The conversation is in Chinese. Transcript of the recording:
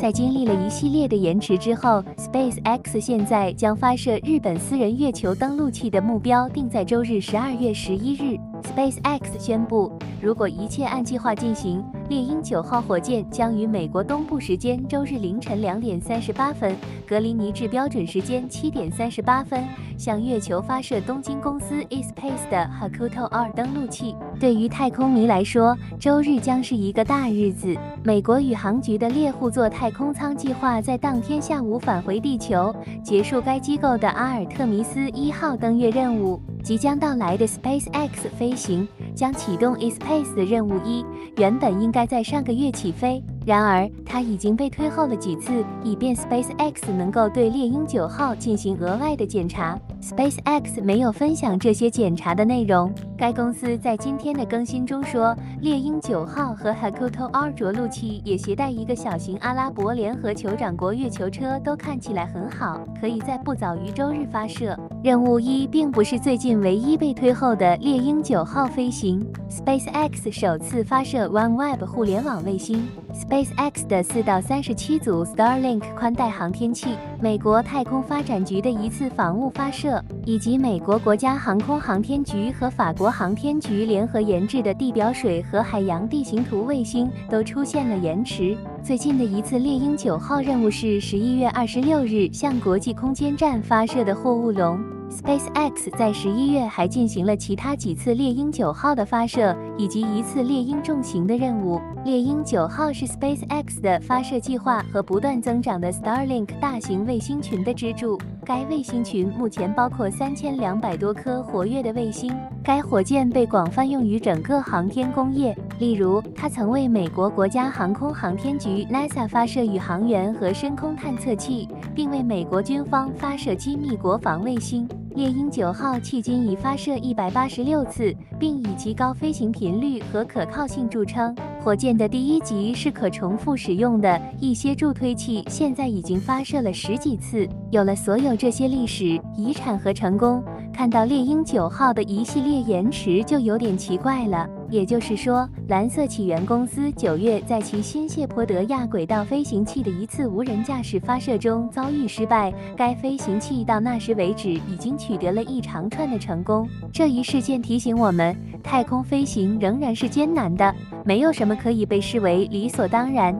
在经历了一系列的延迟之后，SpaceX 现在将发射日本私人月球登陆器的目标定在周日十二月十一日。SpaceX 宣布，如果一切按计划进行，猎鹰九号火箭将于美国东部时间周日凌晨两点三十八分，格林尼治标准时间七点三十八分，向月球发射东京公司 Space 的 Hakuto 二登陆器。对于太空迷来说，周日将是一个大日子。美国宇航局的猎户座太空舱计划在当天下午返回地球，结束该机构的阿尔特弥斯一号登月任务。即将到来的 SpaceX 飞行将启动 eSpace 的任务一，原本应该在上个月起飞。然而，它已经被推后了几次，以便 SpaceX 能够对猎鹰九号进行额外的检查。SpaceX 没有分享这些检查的内容。该公司在今天的更新中说，猎鹰九号和 Hakuto R 着陆器也携带一个小型阿拉伯联合酋长国月球车，都看起来很好，可以在不早于周日发射。任务一并不是最近唯一被推后的猎鹰九号飞行。SpaceX 首次发射 OneWeb 互联网卫星。SpaceX 的四到三十七组 Starlink 宽带航天器，美国太空发展局的一次访问发射，以及美国国家航空航天局和法国航天局联合研制的地表水和海洋地形图卫星都出现了延迟。最近的一次猎鹰九号任务是十一月二十六日向国际空间站发射的货物龙。SpaceX 在十一月还进行了其他几次猎鹰九号的发射，以及一次猎鹰重型的任务。猎鹰九号是 SpaceX 的发射计划和不断增长的 Starlink 大型卫星群的支柱。该卫星群目前包括三千两百多颗活跃的卫星。该火箭被广泛用于整个航天工业，例如，它曾为美国国家航空航天局 NASA 发射宇航员和深空探测器，并为美国军方发射机密国防卫星。猎鹰九号迄今已发射一百八十六次，并以其高飞行频率和可靠性著称。火箭的第一级是可重复使用的，一些助推器现在已经发射了十几次。有了所有这些历史遗产和成功，看到猎鹰九号的一系列延迟就有点奇怪了。也就是说，蓝色起源公司九月在其新谢泼德亚轨道飞行器的一次无人驾驶发射中遭遇失败。该飞行器到那时为止已经取得了一长串的成功。这一事件提醒我们，太空飞行仍然是艰难的，没有什么可以被视为理所当然。